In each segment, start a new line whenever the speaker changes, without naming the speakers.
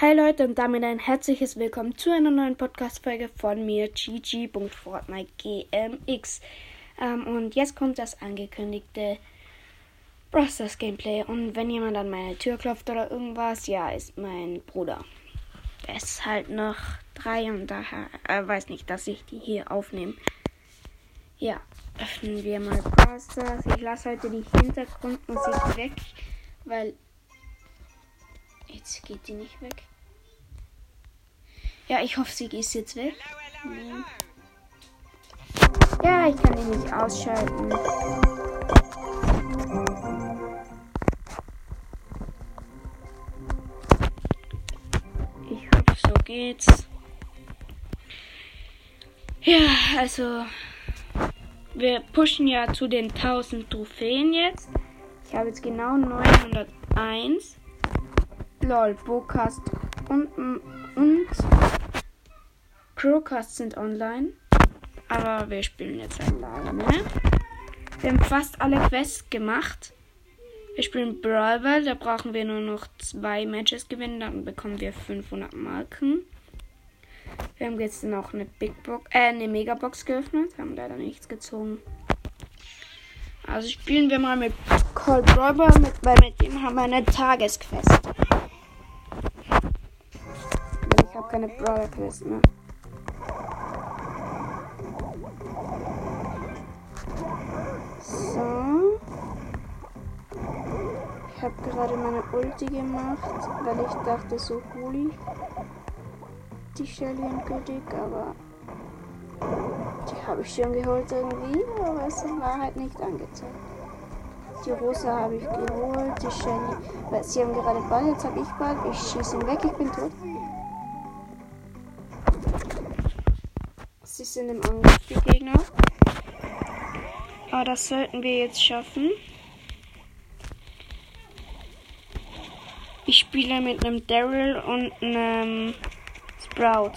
Hi Leute und damit ein herzliches Willkommen zu einer neuen Podcast-Folge von mir, GG.FortniteGMX. Ähm, und jetzt kommt das angekündigte Brosters Gameplay. Und wenn jemand an meine Tür klopft oder irgendwas, ja, ist mein Bruder. Er ist halt noch drei und daher er weiß nicht, dass ich die hier aufnehme. Ja, öffnen wir mal Brosters. Ich lasse heute die Hintergrundmusik weg, weil Jetzt geht die nicht weg. Ja, ich hoffe, sie ist jetzt weg. Nee. Ja, ich kann die nicht ausschalten. Ich hoffe, so geht's. Ja, also wir pushen ja zu den 1000 Trophäen jetzt. Ich habe jetzt genau 901. Lol, Bocast und, und Crowcast sind online. Aber wir spielen jetzt alleine. Wir haben fast alle Quests gemacht. Wir spielen Brawl da brauchen wir nur noch zwei Matches gewinnen, dann bekommen wir 500 Marken. Wir haben jetzt noch eine Big Box, äh, eine Megabox geöffnet, haben leider nichts gezogen. Also spielen wir mal mit Cold Brawl mit, weil mit dem haben wir eine Tagesquest. habe keine Brawler Quest mehr. So. Ich habe gerade meine Ulti gemacht, weil ich dachte, so hole die Shelly endgültig, aber die habe ich schon geholt irgendwie, aber es war halt nicht angezeigt. Die Rosa habe ich geholt, die Shelly, weil sie haben gerade Ball, jetzt habe ich Ball, ich schieße ihn weg, ich bin tot. Sie sind im Angriff, die Gegner. Aber das sollten wir jetzt schaffen. Ich spiele mit einem Daryl und einem Sprout.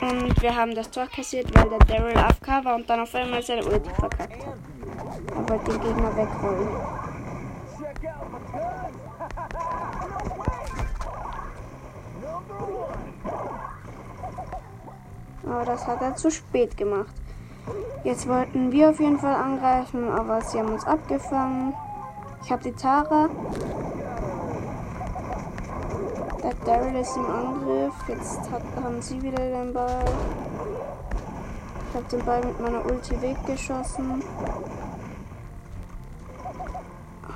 Und wir haben das Tor kassiert, weil der Daryl AFK war und dann auf einmal seine Ulti verkackt hat. Er wollte den Gegner wegrollen. Aber das hat er zu spät gemacht. Jetzt wollten wir auf jeden Fall angreifen, aber sie haben uns abgefangen. Ich habe die Tara. Der Daryl ist im Angriff. Jetzt hat, haben sie wieder den Ball. Ich habe den Ball mit meiner Ulti weggeschossen.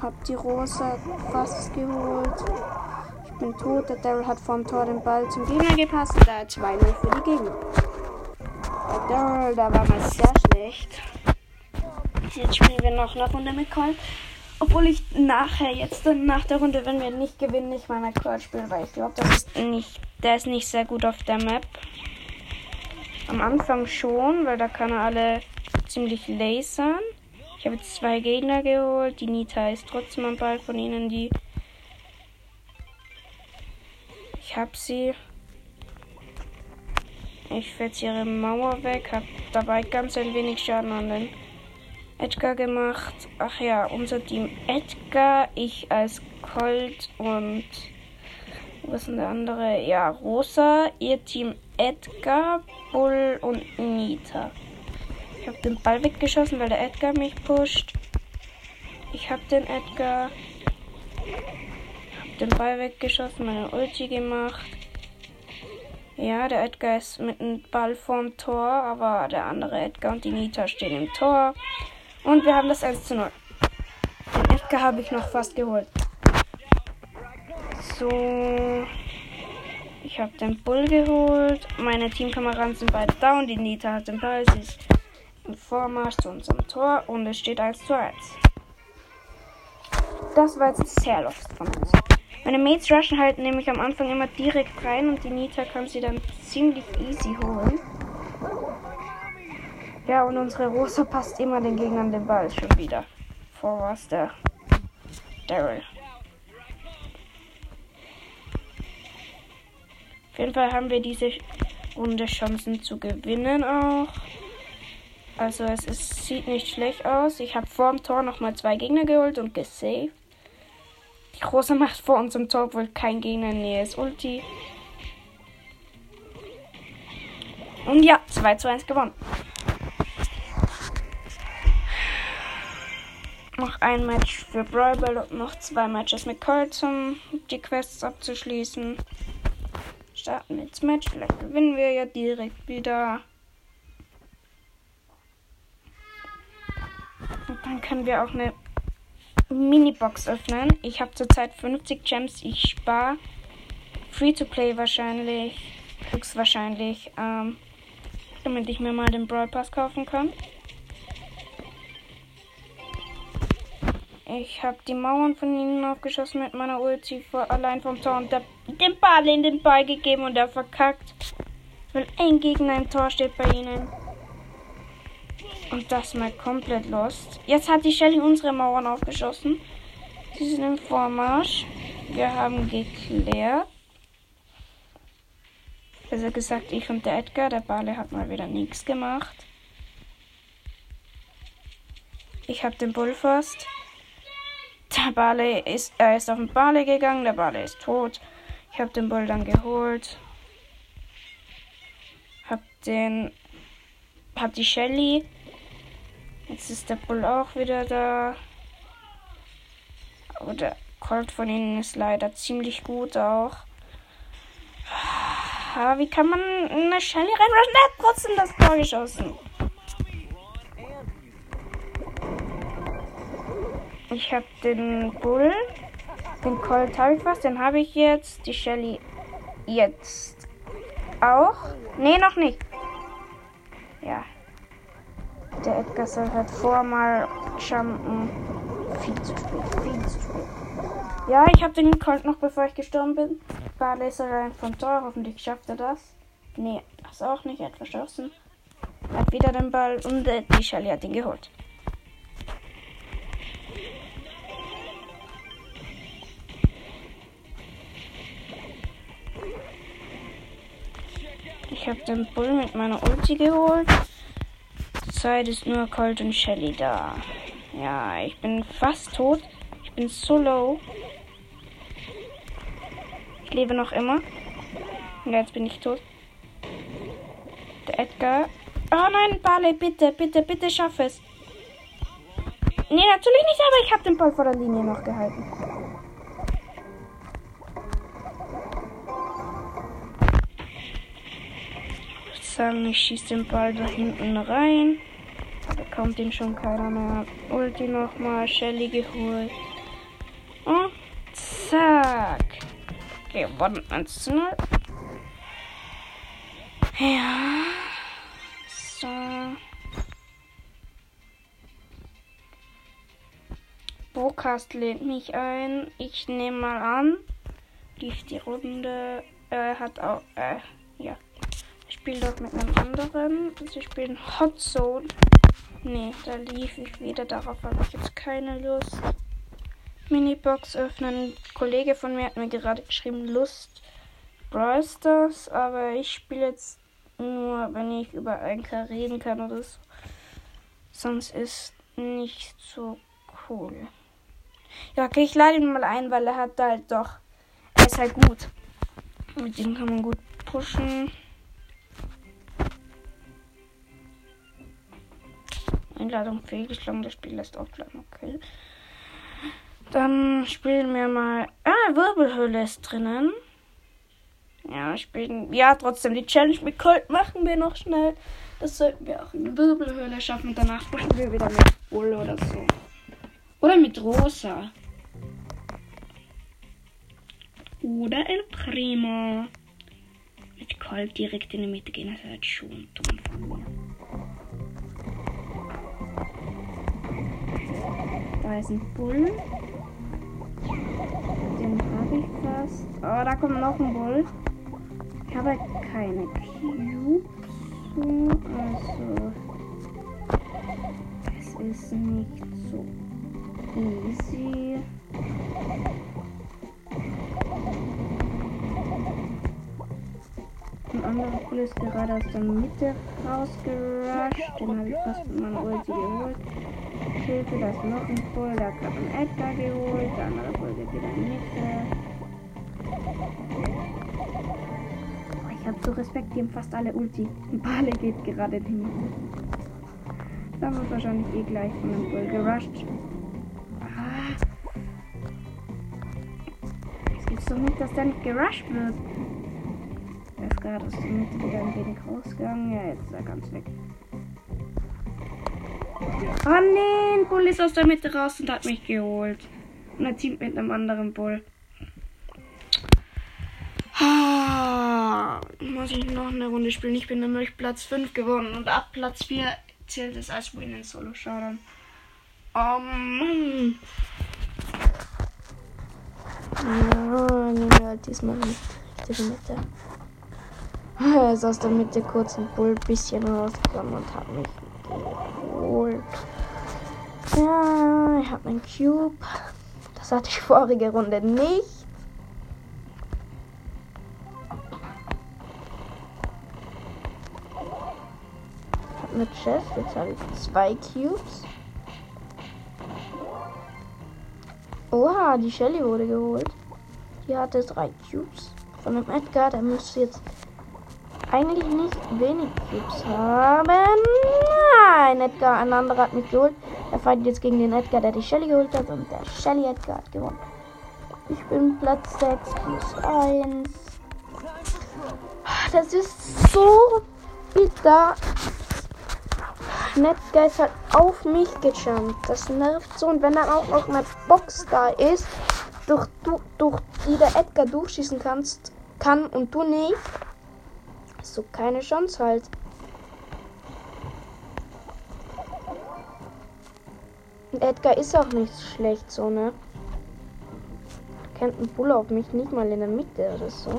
Hab die Rosa fast geholt. Ich bin tot. Der Daryl hat vom Tor den Ball zum Gegner gepasst. Da 2-0 für die Gegner. Da, da war mal sehr schlecht. Jetzt spielen wir noch eine Runde mit Colt. Obwohl ich nachher, jetzt nach der Runde, wenn wir nicht gewinnen, nicht mal mit Colt spielen, weil ich glaube, das ist nicht, der ist nicht sehr gut auf der Map. Am Anfang schon, weil da kann er alle ziemlich lasern. Ich habe jetzt zwei Gegner geholt. Die Nita ist trotzdem am Ball von ihnen, die. Ich habe sie. Ich fetze ihre Mauer weg, habe dabei ganz ein wenig Schaden an den Edgar gemacht. Ach ja, unser Team Edgar, ich als Colt und was ist denn der andere? Ja, Rosa, ihr Team Edgar, Bull und Nita. Ich habe den Ball weggeschossen, weil der Edgar mich pusht. Ich habe den Edgar. Hab den Ball weggeschossen, meine Ulti gemacht. Ja, der Edgar ist mit dem Ball vorm Tor, aber der andere Edgar und die Nita stehen im Tor. Und wir haben das 1 zu 0. Den Edgar habe ich noch fast geholt. So. Ich habe den Bull geholt. Meine Teamkameraden sind beide down. Die Nita hat den Ball. Sie ist im Vormarsch zu unserem Tor. Und es steht 1 zu 1. Das war jetzt sehr lost von uns. Meine Mates rushen halt nämlich am Anfang immer direkt rein und die Nita kann sie dann ziemlich easy holen. Ja, und unsere Rosa passt immer den Gegnern den Ball schon wieder. Vor was der Daryl. Auf jeden Fall haben wir diese Runde Chancen zu gewinnen auch. Also es ist, sieht nicht schlecht aus. Ich habe vor dem Tor nochmal zwei Gegner geholt und gesaved. Die Rosa macht vor unserem Tor, obwohl kein Gegner in Nähe ist. Ulti. Und ja, 2 zu 1 gewonnen. Noch ein Match für Brawl und noch zwei Matches mit Colt, um die Quests abzuschließen. Starten wir ins Match. Vielleicht gewinnen wir ja direkt wieder. Und dann können wir auch eine Minibox öffnen. Ich habe zurzeit 50 Gems. Ich spare. Free to play wahrscheinlich. Höchstwahrscheinlich. Ähm, damit ich mir mal den Brawl Pass kaufen kann. Ich habe die Mauern von ihnen aufgeschossen mit meiner Ulti allein vom Tor und den Ball in den Ball gegeben und er verkackt. Weil ein Gegner im Tor steht bei ihnen. Und das mal komplett lost. Jetzt hat die Shelly unsere Mauern aufgeschossen. Sie sind im Vormarsch. Wir haben geklärt. Also gesagt, ich und der Edgar. Der Bale hat mal wieder nichts gemacht. Ich habe den Bull fast. Bale ist, er ist auf den Bale gegangen. Der Bale ist tot. Ich habe den Bull dann geholt. Hab den, hab die Shelly Jetzt ist der Bull auch wieder da. Aber der Colt von ihnen ist leider ziemlich gut auch. Ah, wie kann man eine Shelly reinrushen? Der hat trotzdem das Tor geschossen. Ich habe den Bull. Den Colt habe ich was. Den habe ich jetzt. Die Shelly jetzt auch. Nee, noch nicht. Ja, der Edgar soll halt vor mal jumpen. Viel zu spät, viel zu spät. Ja, ich habe den Colt noch bevor ich gestorben bin. War Laser vom Tor. Hoffentlich schafft er das. Nee, das auch nicht. Er hat verschossen. Hat wieder den Ball und äh, die Shelly hat ihn geholt. Ich habe den Bull mit meiner Ulti geholt. Zeit ist nur Colt und Shelly da. Ja, ich bin fast tot. Ich bin so low. Ich lebe noch immer. Ja, jetzt bin ich tot. Der Edgar. Oh nein, Barley, bitte, bitte, bitte schaff es. Nee, natürlich nicht, aber ich habe den Ball vor der Linie noch gehalten. Sagen, ich schieße den Ball da hinten rein. Da kommt ihn schon keiner mehr. Ulti nochmal, Shelly geholt. Und zack. Gewonnen 1 zu 0. Ja. So. Brocast lädt mich ein. Ich nehme mal an. Lief die Runde. Er hat auch. Äh, ja. Ich spiele doch mit einem anderen. Sie spielen Hot Zone. Nee, da lief ich wieder. Darauf habe ich jetzt keine Lust. Minibox öffnen. Ein Kollege von mir hat mir gerade geschrieben, Lust Brawl Stars, aber ich spiele jetzt nur, wenn ich über ein reden kann oder so. Sonst ist nicht so cool. Ja, okay, ich lade ihn mal ein, weil er hat halt doch. Er ist halt gut. Mit dem kann man gut pushen. Einladung fehlgeschlagen, das Spiel lässt offline, okay. Dann spielen wir mal. Ah, Wirbelhöhle ist drinnen. Ja, spielen. Ja, trotzdem die Challenge mit Colt machen wir noch schnell. Das sollten wir auch in der Wirbelhöhle schaffen. Danach pushen wir wieder mit Bull oder so. Oder mit Rosa. Oder El Primo. Mit Colt direkt in die Mitte gehen, das ist halt schon dumm von mir. Da ist ein Bull. Den habe ich fast. Oh, da kommt noch ein Bull. Ich habe halt keine Cubes. Also. Es ist nicht so easy. Ein anderer Bull ist gerade aus der Mitte rausgerusht. Den habe ich fast mit meiner Ulti geholt. Hilfe, da ist noch ein Bull, da hat ein Edgar geholt, der andere Bull geht wieder in die Mitte. Oh, ich habe so Respekt, die haben fast alle Ulti. Bale geht gerade in die Mitte. Da wird wahrscheinlich eh gleich von einem Bull gerusht. Ah. Es gibt's doch nicht, dass der nicht gerusht wird. Er ist gerade aus der Mitte wieder ein wenig rausgegangen. Ja, jetzt ist er ganz weg. Oh nee, ein Bull ist aus der Mitte raus und hat mich geholt. Und er zieht mit einem anderen Bull. Ah, muss ich noch eine Runde spielen? Ich bin nämlich Platz 5 gewonnen und ab Platz 4 zählt es als Win in Solo Showdown. Oh Mann. Ja, nehmen wir halt diesmal nicht die Mitte. Er ist aus der Mitte kurz ein Bull bisschen rausgekommen und hat mich geholt. Ja, ich habe einen Cube. Das hatte ich vorige Runde nicht. Ich habe eine Chest. Jetzt habe ich zwei Cubes. Oha, die Shelly wurde geholt. Die hatte drei Cubes. Von dem Edgar, der müsste jetzt eigentlich nicht wenig Cubes haben. Edgar, ein anderer hat mich geholt. Er fightet jetzt gegen den Edgar, der die Shelly geholt hat. Und der Shelly Edgar hat gewonnen. Ich bin Platz 6 plus 1. Das ist so bitter. Netgeist hat auf mich gejumpt. Das nervt so. Und wenn dann auch noch eine Box da ist, durch, durch, durch die der Edgar durchschießen kannst, kann und du nicht, hast du keine Chance halt. Und Edgar ist auch nicht schlecht so, ne? Kennt ein Bull auf mich nicht mal in der Mitte oder so.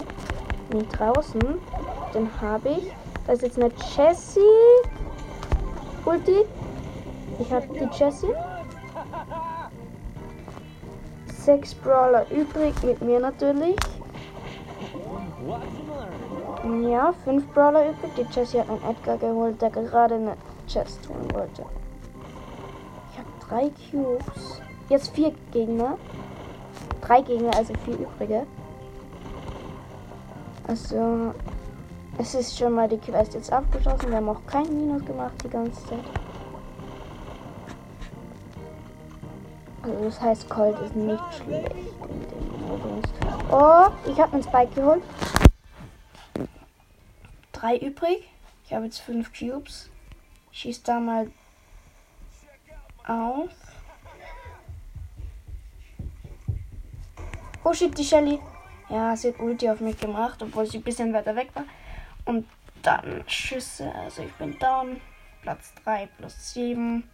Nicht draußen. Den habe ich. Da ist jetzt eine Jessie. Ulti. Ich habe die Jessie. Sechs Brawler übrig, mit mir natürlich. Ja, fünf Brawler übrig. Die Jessie hat einen Edgar geholt, der gerade eine Chest holen wollte. Ich drei Cubes. Jetzt vier Gegner. Drei Gegner, also vier übrige. Also, es ist schon mal die Quest jetzt abgeschlossen. Wir haben auch keinen Minus gemacht die ganze Zeit. Also das heißt, Colt ist nicht schlecht in dem Modus. Oh, ich habe einen Spike geholt. Drei übrig. Ich habe jetzt fünf Cubes. Schieß da mal auf. Oh shit, die Shelly. Ja, sie hat Ulti auf mich gemacht, obwohl sie ein bisschen weiter weg war. Und dann Schüsse. Also ich bin down. Platz 3 plus 7.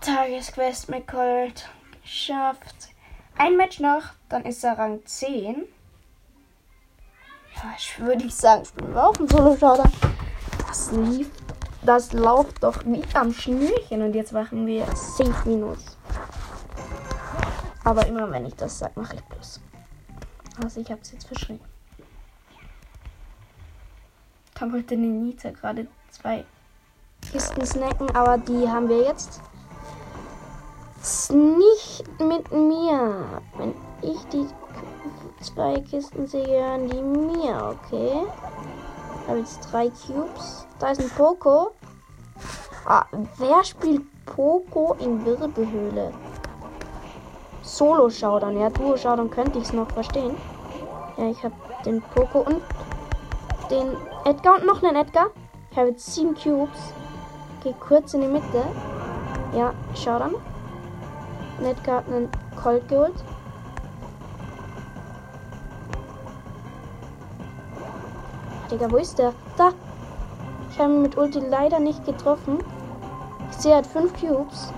Tagesquest mit Colt. Geschafft. Ein Match noch, dann ist er Rang 10. Ja, ich würde sagen, spielen wir auch ein Solo-Showdown. Das lief, das läuft doch wie am Schnürchen und jetzt machen wir 10 Minus. Aber immer wenn ich das sage, mache ich plus. Also ich habe es jetzt verschrieben. Da wollte Nenita gerade zwei Kisten snacken, aber die haben wir jetzt. Nicht mit mir. Wenn ich die zwei Kisten sehe, gehören die mir, okay? Habe jetzt drei Cubes. Da ist ein Poco. Ah, wer spielt Poco in Wirbelhöhle? Solo-Showdown. Ja, Duo-Showdown könnte ich es noch verstehen. Ja, ich habe den Poco und den Edgar und noch einen Edgar. Ich habe jetzt sieben Cubes. Gehe kurz in die Mitte. Ja, Showdown. Edgar hat einen Colt geholt. Digga, wo ist der? Da! Ich habe ihn mit Ulti leider nicht getroffen. Ich sehe halt fünf Cubes.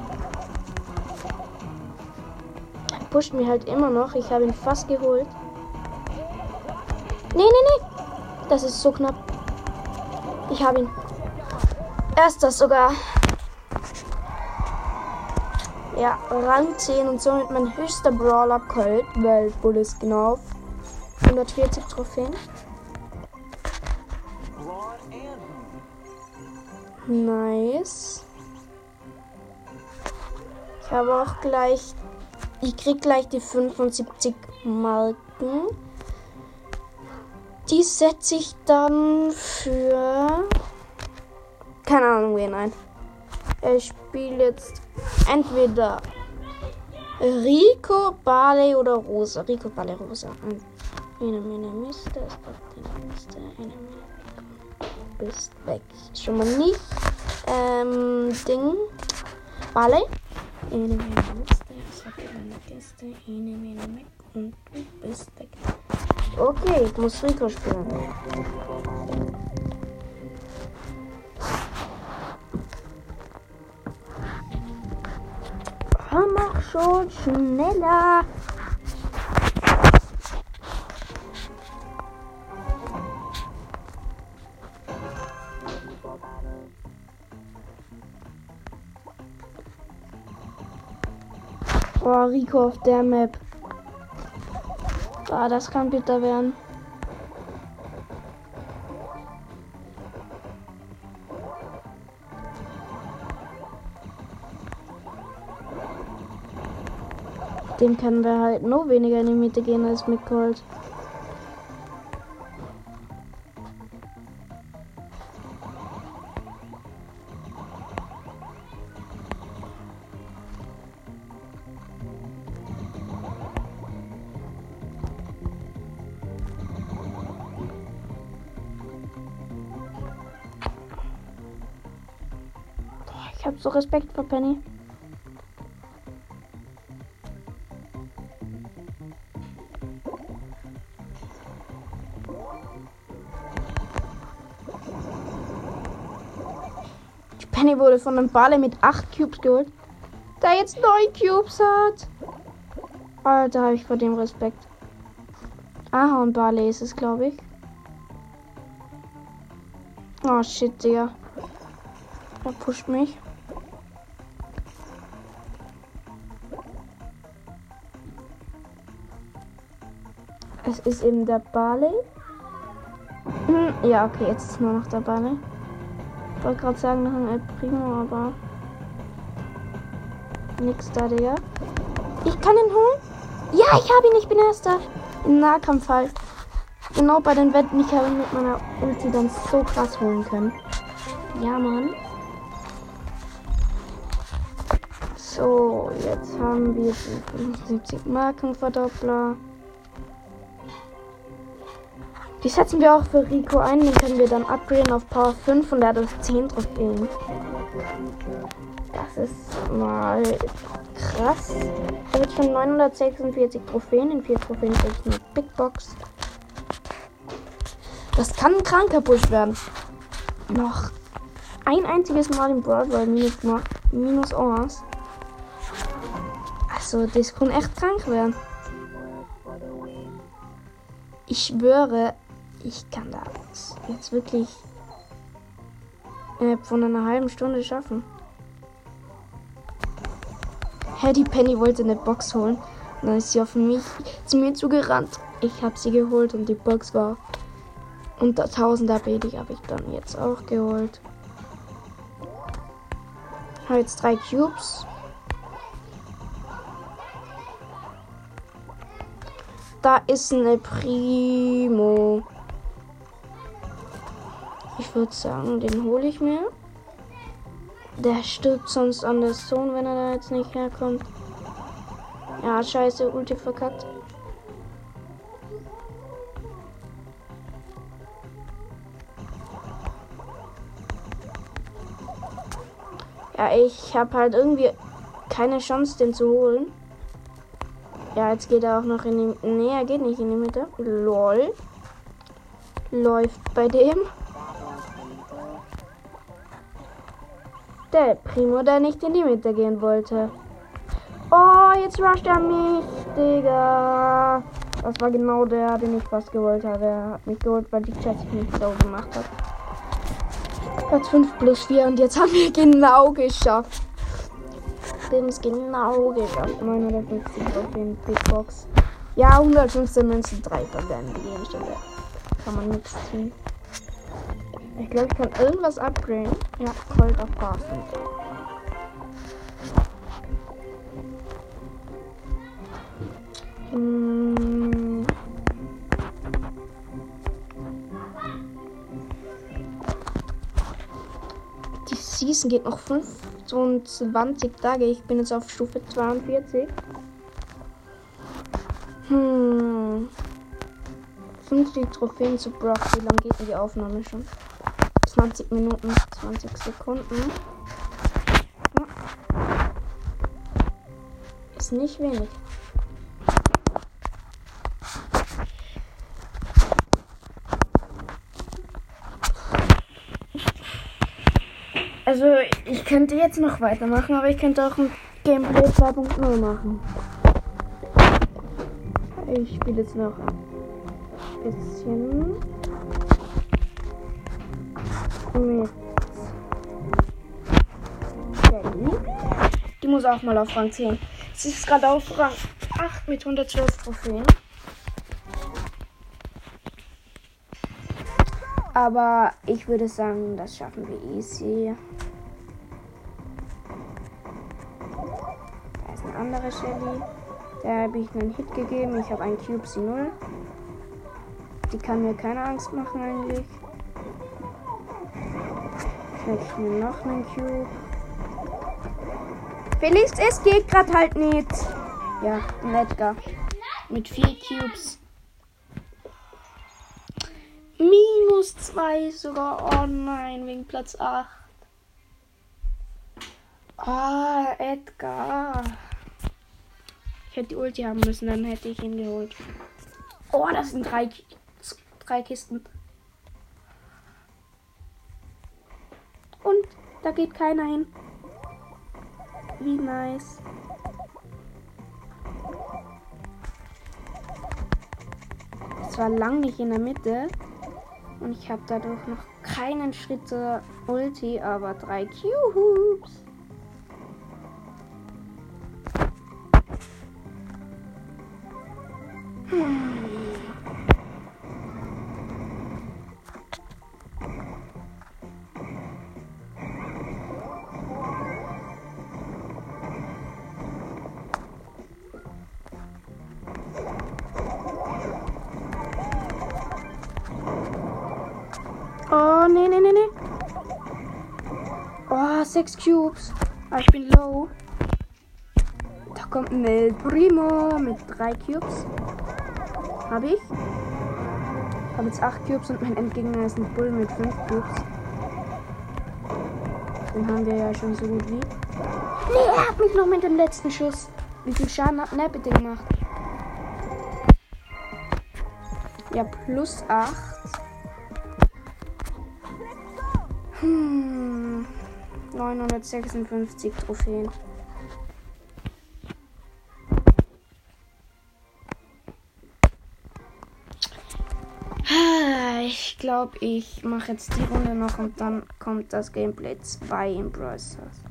Er pusht mir halt immer noch. Ich habe ihn fast geholt. Nee, nee, nee. Das ist so knapp. Ich habe ihn. Erster sogar. Ja, Rang 10 und somit mein höchster Brawler Colt. Weltbull ist genau auf 140 Trophäen. Nice.
Ich habe auch gleich. Ich krieg gleich die 75 Marken. Die setze ich dann für. Keine Ahnung wen ein. Ich spiele jetzt entweder Rico, Barley oder Rosa. Rico, Barley, Rosa. Eine meine Miste, es braucht eine Miste, eine meine bist weg. Schon mal nicht. Ähm, Ding. Barley. Eine meine Miste, ich habe eine Gäste, eine meine weg und du bist weg. Okay, ich muss Rico spielen. Mach schon schneller. Oh, Rico auf der Map. Ah, das kann bitter werden. Dem können wir halt nur weniger in die Mitte gehen als mit Gold. So Respekt vor Penny. Penny wurde von einem Bale mit 8 Cubes geholt. Der jetzt 9 Cubes hat. Alter, habe ich vor dem Respekt. Aha, und Barley ist es, glaube ich. Oh shit, Digga. Er pusht mich. Ist eben der Barley. Hm, ja, okay, jetzt ist nur noch der Barley. Ich wollte gerade sagen, noch ein El Primo, aber. Nix da, Digga. Ich kann ihn holen? Ja, ich habe ihn, ich bin erster. Im Nahkampf halt. Genau bei den Wetten, ich habe ihn mit meiner Ulti dann so krass holen können. Ja, Mann. So, jetzt haben wir den 75 Markenverdoppler. Die setzen wir auch für Rico ein. Den können wir dann upgraden auf Power 5 und er hat das 10 Trophäen. Das ist mal krass. Habe jetzt schon 946 Trophäen. In 4 Trophäen kriege ich eine Big Box. Das kann ein kranker Push werden. Noch ein einziges Mal im Broadway minus. Minus Omas. Also, das kann echt krank werden. Ich schwöre, ich kann das jetzt wirklich von einer halben Stunde schaffen. Hä, die Penny wollte eine Box holen. Und dann ist sie auf mich zu mir zugerannt. Ich habe sie geholt und die Box war unter 1000 AB. Die habe ich dann jetzt auch geholt. Habe jetzt drei Cubes. Da ist eine Primo. Ich würde sagen, den hole ich mir. Der stirbt sonst an der Zone, wenn er da jetzt nicht herkommt. Ja, scheiße, Ulti verkackt. Ja, ich habe halt irgendwie keine Chance, den zu holen. Ja, jetzt geht er auch noch in die. Nee, er geht nicht in die Mitte. Lol. Läuft bei dem. Der Primo, der nicht in die Mitte gehen wollte. Oh, jetzt rusht er mich, Digga. Das war genau der, den ich fast gewollt habe. Er hat mich geholt, weil die Jessie nicht so gemacht hat. Platz 5 plus 4 und jetzt haben wir genau geschafft. Wir haben es genau geschafft. 950 auf den Big Box. Ja, 115 Münzen, 3 verbleiben die Gegenstände. Kann man nichts tun. Ich glaube, ich kann irgendwas upgraden. Ja, Cold Parsen. Hm. Die Season geht noch 25 Tage. Ich bin jetzt auf Stufe 42. Hm. 50 Trophäen zu Brock. Wie lange geht denn die Aufnahme schon? 20 Minuten, 20 Sekunden. Ist nicht wenig. Also, ich könnte jetzt noch weitermachen, aber ich könnte auch ein Gameplay 2.0 machen. Ich spiele jetzt noch ein bisschen mit. Die muss auch mal auf Rang 10. Sie ist gerade auf Rang 8 mit 112 Trophäen. Aber ich würde sagen, das schaffen wir easy. Da ist eine andere Shelly. Da habe ich einen Hit gegeben. Ich habe einen Cube sie 0. Die kann mir keine Angst machen eigentlich. Ich mir noch einen Cube. Felix, es geht gerade halt nicht. Ja, ein Edgar. Mit vier Cubes. Minus zwei sogar. Oh nein, wegen Platz 8. Ah, Edgar. Ich hätte die Ulti haben müssen, dann hätte ich ihn geholt. Oh, das sind drei, drei Kisten. Und da geht keiner hin. Wie nice. Es war lang nicht in der Mitte. Und ich habe dadurch noch keinen Schritt zur Ulti, aber drei Cubes. Sechs Cubes. Ah, ich bin low. Da kommt ein Primo mit drei Cubes. Habe ich. Habe jetzt acht Cubes und mein Endgegner ist ein Bull mit fünf Cubes. Den haben wir ja schon so gut wie. Nee, er hat mich noch mit dem letzten Schuss. Wie viel Schaden hat er bitte gemacht? Ja, plus 8. 956 Trophäen. Ah, Ich glaube, ich mache jetzt die Runde noch und dann kommt das Gameplay 2 in Brawl Stars.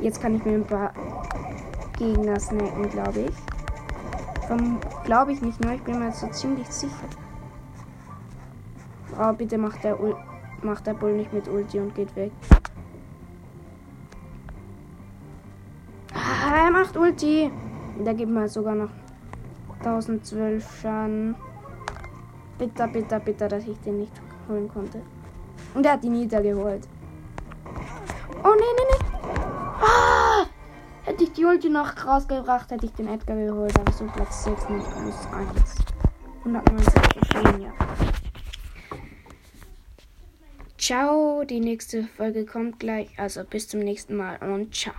Jetzt kann ich mir ein paar Gegner snacken, glaube ich. Glaube ich nicht nur, ich bin mir jetzt so ziemlich sicher. Oh, bitte macht der, Ul macht der Bull nicht mit Ulti und geht weg. Ah, er macht Ulti. Da gibt mir sogar noch 1012 Schaden. Bitte, bitte, bitte, dass ich den nicht holen konnte. Und er hat die Nita geholt. Oh, nee, nee, nee. Ah! Hätte ich die Ulti noch rausgebracht, hätte ich den Edgar geholt. Aber so Platz 6 mit plus 1. 190 Trophäen, ja. Ciao, die nächste Folge kommt gleich. Also bis zum nächsten Mal und ciao.